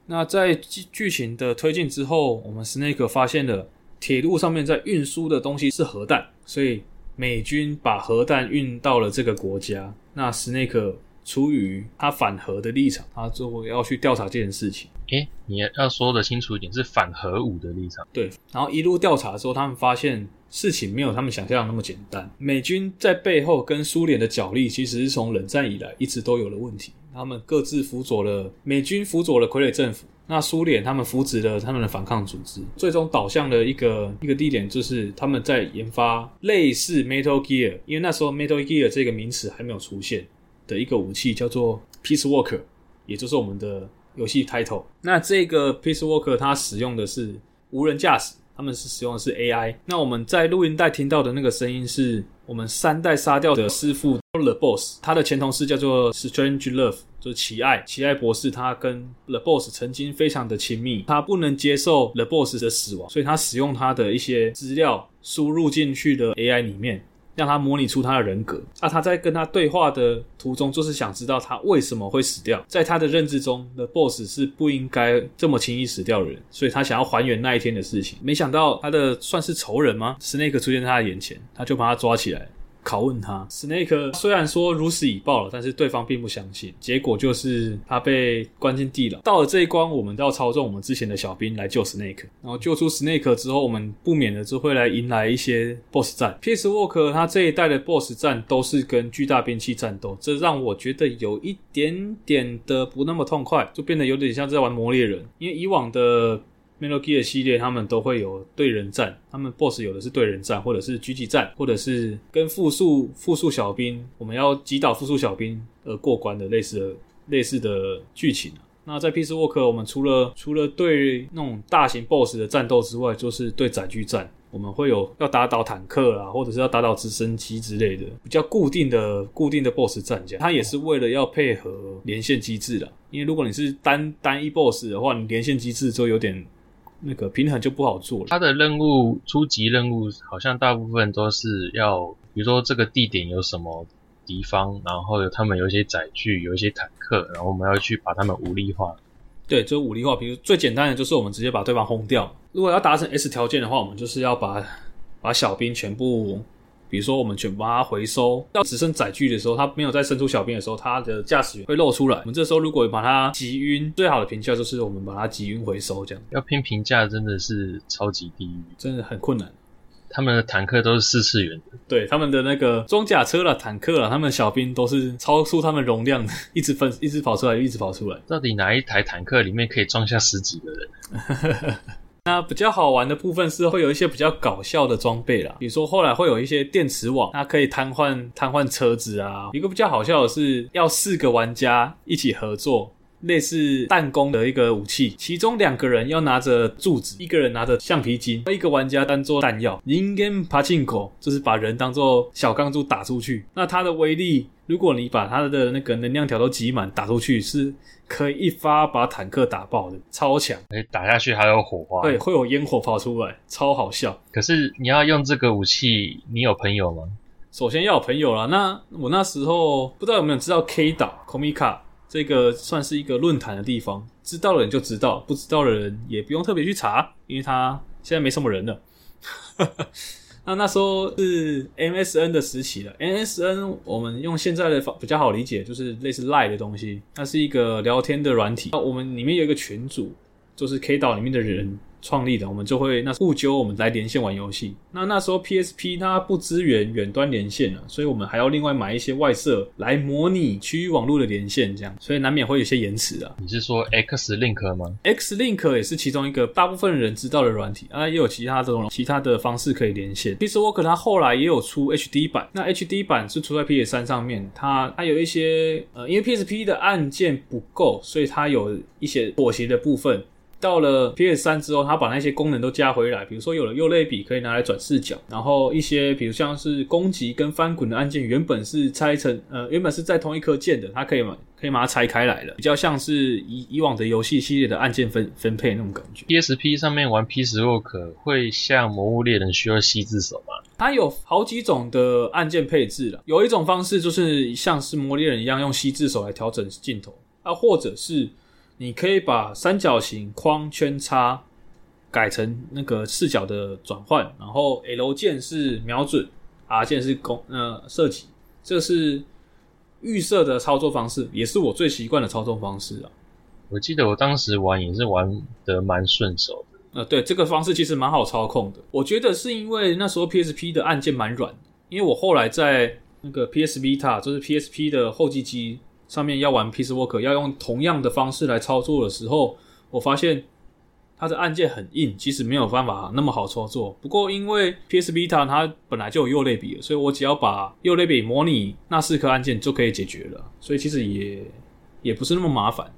那在剧剧情的推进之后，我们 Snake 发现了铁路上面在运输的东西是核弹，所以。美军把核弹运到了这个国家，那 Snake 出于他反核的立场，他最后要去调查这件事情。诶，你要说的清楚一点，是反核武的立场。对，然后一路调查的时候，他们发现事情没有他们想象的那么简单。美军在背后跟苏联的角力，其实是从冷战以来一直都有了问题。他们各自辅佐了美军，辅佐了傀儡政府。那苏联他们扶植了他们的反抗组织，最终导向的一个一个地点就是他们在研发类似 Metal Gear，因为那时候 Metal Gear 这个名词还没有出现的一个武器叫做 Peace Walker，也就是我们的游戏 title。那这个 Peace Walker 它使用的是无人驾驶，他们是使用的是 AI。那我们在录音带听到的那个声音是我们三代杀掉的师傅 The Boss，他的前同事叫做 Strange Love。就是奇爱，奇爱博士，他跟 The Boss 曾经非常的亲密，他不能接受 The Boss 的死亡，所以他使用他的一些资料输入进去的 AI 里面，让他模拟出他的人格。那他在跟他对话的途中，就是想知道他为什么会死掉。在他的认知中的 Boss 是不应该这么轻易死掉的人，所以他想要还原那一天的事情。没想到他的算是仇人吗？Snake 出现在他的眼前，他就把他抓起来。拷问他，Snake 虽然说如实以报了，但是对方并不相信。结果就是他被关进地牢。到了这一关，我们都要操纵我们之前的小兵来救 Snake。然后救出 Snake 之后，我们不免的就会来迎来一些 BOSS 战。Peace Walk 他这一代的 BOSS 战都是跟巨大兵器战斗，这让我觉得有一点点的不那么痛快，就变得有点像在玩魔猎人。因为以往的 Metal Gear 系列，他们都会有对人战，他们 BOSS 有的是对人战，或者是狙击战，或者是跟复数复数小兵，我们要击倒复数小兵而过关的类似的类似的剧情。那在 Peace Walk，我们除了除了对那种大型 BOSS 的战斗之外，就是对载具战，我们会有要打倒坦克啊，或者是要打倒直升机之类的比较固定的固定的 BOSS 战将，它也是为了要配合连线机制的。因为如果你是单单一 BOSS 的话，你连线机制就有点。那个平衡就不好做了。它的任务初级任务好像大部分都是要，比如说这个地点有什么敌方，然后有他们有一些载具，有一些坦克，然后我们要去把他们武力化。对，就武力化。比如最简单的就是我们直接把对方轰掉。如果要达成 S 条件的话，我们就是要把把小兵全部。比如说，我们全部把它回收，到只剩载具的时候，它没有再伸出小兵的时候，它的驾驶员会露出来。我们这时候如果把它击晕，最好的评价就是我们把它击晕回收，这样。要拼评价真的是超级地狱，真的很困难。他们的坦克都是四次元的，对，他们的那个装甲车了、坦克了，他们的小兵都是超出他们容量的，一直分，一直跑出来，一直跑出来。到底哪一台坦克里面可以装下十几个人？那比较好玩的部分是会有一些比较搞笑的装备啦，比如说后来会有一些电磁网，它可以瘫痪瘫痪车子啊。一个比较好笑的是，要四个玩家一起合作，类似弹弓的一个武器，其中两个人要拿着柱子，一个人拿着橡皮筋，一个玩家当做弹药。人间パチンコ就是把人当做小钢珠打出去，那它的威力， 如果你把它的那个能量条都挤满，打出去是。可以一发把坦克打爆的，超强！哎，打下去还有火花，对，会有烟火跑出来，超好笑。可是你要用这个武器，你有朋友吗？首先要有朋友啦。那我那时候不知道有没有知道 K 岛 Komica 这个算是一个论坛的地方，知道的人就知道，不知道的人也不用特别去查，因为他现在没什么人了。那那时候是 MSN 的时期了，MSN 我们用现在的方比较好理解，就是类似 Line 的东西，它是一个聊天的软体。那我们里面有一个群组，就是 K 岛里面的人。创立的，我们就会那互揪我们来连线玩游戏。那那时候 PSP 它不支援远端连线啊，所以我们还要另外买一些外设来模拟区域网络的连线，这样，所以难免会有些延迟啊。你是说 X Link 吗？X Link 也是其中一个大部分人知道的软体啊，也有其他这种其他的方式可以连线。Peace Walker 它后来也有出 HD 版，那 HD 版是出在 PS 三上面，它它有一些呃，因为 PSP 的按键不够，所以它有一些妥协的部分。到了 PS 三之后，他把那些功能都加回来，比如说有了右类比可以拿来转视角，然后一些比如像是攻击跟翻滚的按键原本是拆成呃原本是在同一颗键的，它可以嘛可以把它拆开来了，比较像是以以往的游戏系列的按键分分配那种感觉。PSP 上面玩 Peace Walker 会像魔物猎人需要吸字手吗？它有好几种的按键配置了，有一种方式就是像是魔猎人一样用吸字手来调整镜头，啊或者是。你可以把三角形、框、圈、叉改成那个视角的转换，然后 L 键是瞄准，R 键是攻呃射击，这是预设的操作方式，也是我最习惯的操作方式啊。我记得我当时玩也是玩的蛮顺手的。呃，对，这个方式其实蛮好操控的。我觉得是因为那时候 PSP 的按键蛮软的，因为我后来在那个 PS Vita，就是 PSP 的后继机。上面要玩 Peace Walker 要用同样的方式来操作的时候，我发现它的按键很硬，其实没有办法那么好操作。不过因为 PS Vita 它本来就有右类比，所以我只要把右类比模拟那四颗按键就可以解决了，所以其实也也不是那么麻烦。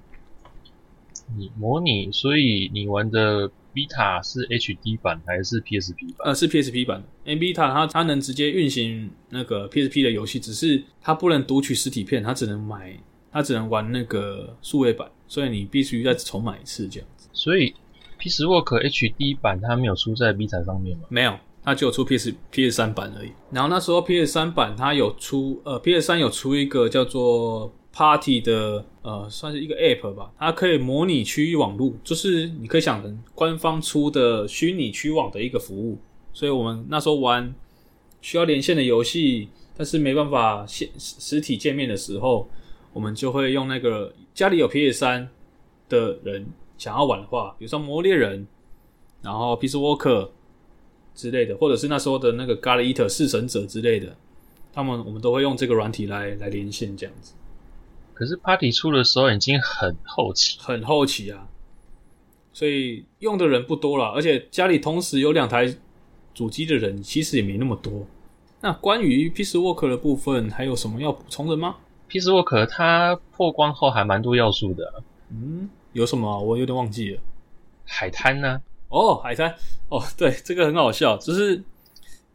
你模拟，所以你玩的。Vita 是 HD 版还是 PSP 版？呃，是 PSP 版。因为 Vita 它它能直接运行那个 PSP 的游戏，只是它不能读取实体片，它只能买，它只能玩那个数位版，所以你必须再重买一次这样子。所以 Peace Walker HD 版它没有出在 Vita 上面吗？没有，它只有出 PS PS 三版而已。然后那时候 PS 三版它有出，呃，PS 三有出一个叫做。Party 的呃，算是一个 App 吧，它可以模拟区域网络，就是你可以想成官方出的虚拟区网的一个服务。所以我们那时候玩需要连线的游戏，但是没办法现实体见面的时候，我们就会用那个家里有 PS3 的人想要玩的话，比如说《魔猎人》，然后《Peace Walker》之类的，或者是那时候的那个《God Eater》弑神者之类的，他们我们都会用这个软体来来连线这样子。可是 Party 出的时候已经很后期，很后期啊，所以用的人不多了，而且家里同时有两台主机的人其实也没那么多。那关于 Peace Walker 的部分，还有什么要补充的吗？Peace Walker 它破光后还蛮多要素的，嗯，有什么？我有点忘记了。海滩呢？哦，海滩，哦，对，这个很好笑，就是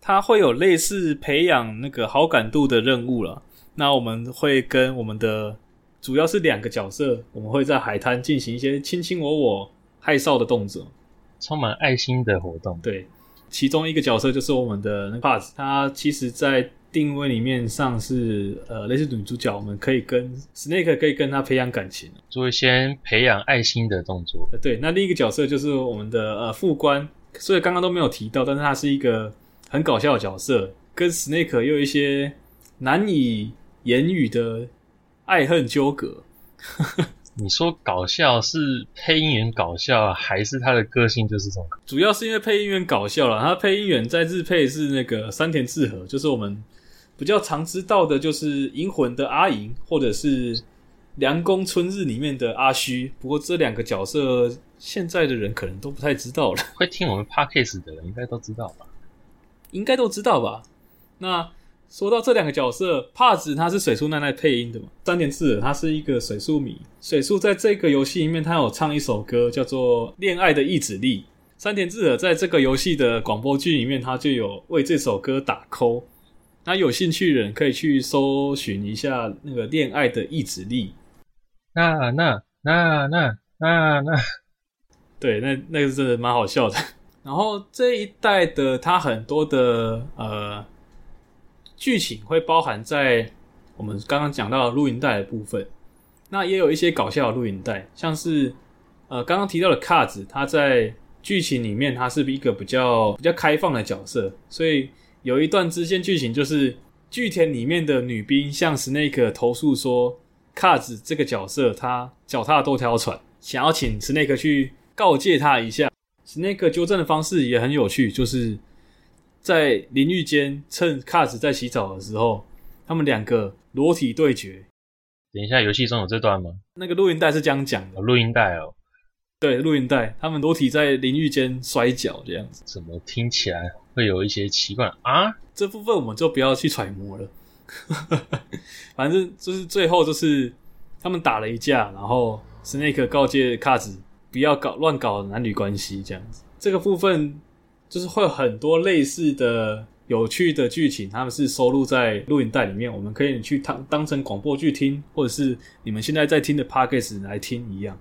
它会有类似培养那个好感度的任务了。那我们会跟我们的主要是两个角色，我们会在海滩进行一些卿卿我我、害臊的动作。充满爱心的活动。对，其中一个角色就是我们的那个帕子，他其实在定位里面上是呃类似女主角，我们可以跟 Snake 可以跟他培养感情，做一些培养爱心的动作。对，那另一个角色就是我们的呃副官，所以刚刚都没有提到，但是他是一个很搞笑的角色，跟 Snake 又有一些难以言语的爱恨纠葛。你说搞笑是配音员搞笑，还是他的个性就是这种？主要是因为配音员搞笑了。他配音员在日配是那个山田智和，就是我们比较常知道的，就是《银魂》的阿银，或者是《凉宫春日》里面的阿虚。不过这两个角色，现在的人可能都不太知道了。会听我们 Podcast 的人应该都知道吧？应该都知道吧？那。说到这两个角色，帕子他是水树奈奈配音的嘛？山田智和他是一个水树迷，水树在这个游戏里面，他有唱一首歌叫做《恋爱的意志力》。山田智和在这个游戏的广播剧里面，他就有为这首歌打 call。那有兴趣的人可以去搜寻一下那个《恋爱的意志力》。那那那那那那，对，那那个真的蛮好笑的。然后这一代的他很多的呃。剧情会包含在我们刚刚讲到录音带的部分，那也有一些搞笑的录音带，像是呃刚刚提到的卡子，他在剧情里面他是一个比较比较开放的角色，所以有一段支线剧情就是剧田里面的女兵向 Snake 投诉说，卡子这个角色他脚踏多条船，想要请 Snake 去告诫他一下。Snake 纠正的方式也很有趣，就是。在淋浴间，趁卡子在洗澡的时候，他们两个裸体对决。等一下，游戏中有这段吗？那个录音带是这样讲的。录音带哦，对，录音带，他们裸体在淋浴间摔跤这样子。怎么听起来会有一些奇怪啊？这部分我们就不要去揣摩了。反正就是最后就是他们打了一架，然后 Snake 告诫卡子不要搞乱搞男女关系这样子。这个部分。就是会有很多类似的有趣的剧情，他们是收录在录影带里面，我们可以去当当成广播剧听，或者是你们现在在听的 Podcast 来听一样。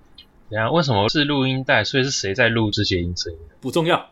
对啊，为什么是录音带？所以是谁在录这些音声？不重要。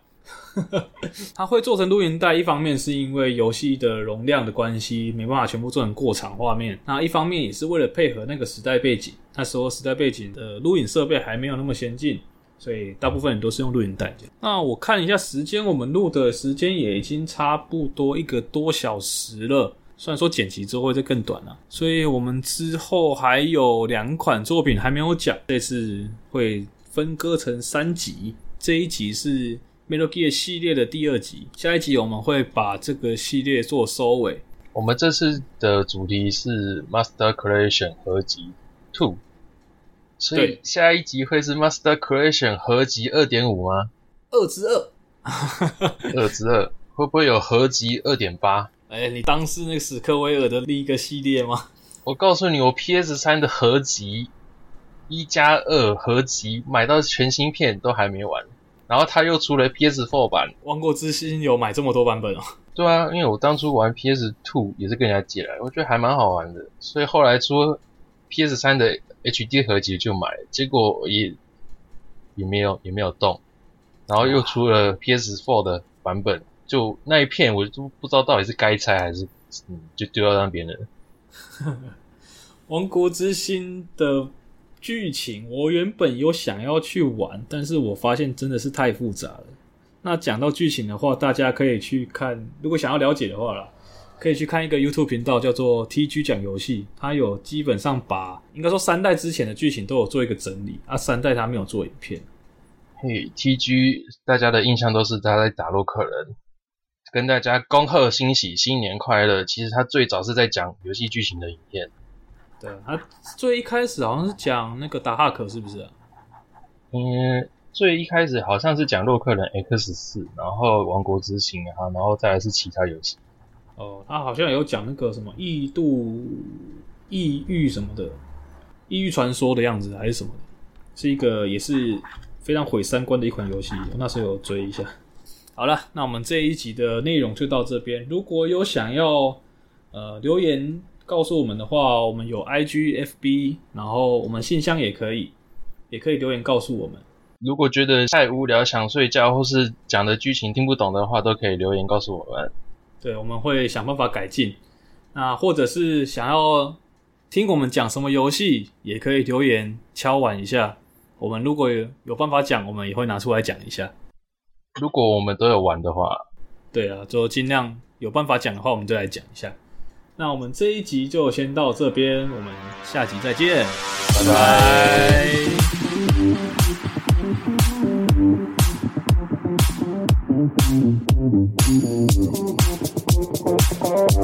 它会做成录音带，一方面是因为游戏的容量的关系，没办法全部做成过场画面；那一方面也是为了配合那个时代背景，那时候时代背景的录影设备还没有那么先进。所以大部分人都是用录音带。那我看一下时间，我们录的时间也已经差不多一个多小时了。虽然说剪辑之后会再更短了，所以我们之后还有两款作品还没有讲，这次会分割成三集。这一集是 Metal Gear 系列的第二集，下一集我们会把这个系列做收尾。我们这次的主题是 Master Collection 合集 Two。所以下一集会是 Master Collection 合集二点五吗？二之二，二之二，会不会有合集二点八？哎，你当是那个史克威尔的另一个系列吗？我告诉你，我 PS 三的合集一加二合集买到全新片都还没完，然后他又出了 PS Four 版。王国之心有买这么多版本哦？对啊，因为我当初玩 PS Two 也是跟人家借来，我觉得还蛮好玩的，所以后来出 PS 三的。HD 合集就买，结果也也没有也没有动，然后又出了 PS4 的版本，就那一片我就不知道到底是该拆还是嗯就丢到那边了。王国之心的剧情我原本有想要去玩，但是我发现真的是太复杂了。那讲到剧情的话，大家可以去看，如果想要了解的话啦。可以去看一个 YouTube 频道，叫做 TG 讲游戏，它有基本上把应该说三代之前的剧情都有做一个整理啊，三代它没有做影片。嘿，TG 大家的印象都是他在打洛克人，跟大家恭贺新喜，新年快乐。其实他最早是在讲游戏剧情的影片。对，他最一开始好像是讲那个打哈克，是不是啊？嗯，最一开始好像是讲洛克人 X 四，然后王国之心啊，然后再来是其他游戏。哦，他好像有讲那个什么异度异域什么的，异域传说的样子还是什么的，是一个也是非常毁三观的一款游戏。我那时候有追一下。好了，那我们这一集的内容就到这边。如果有想要呃留言告诉我们的话，我们有 IG、FB，然后我们信箱也可以，也可以留言告诉我们。如果觉得太无聊想睡觉，或是讲的剧情听不懂的话，都可以留言告诉我们。对，我们会想办法改进。那或者是想要听我们讲什么游戏，也可以留言敲碗一下。我们如果有有办法讲，我们也会拿出来讲一下。如果我们都有玩的话，对啊，就尽量有办法讲的话，我们就来讲一下。那我们这一集就先到这边，我们下集再见，拜拜。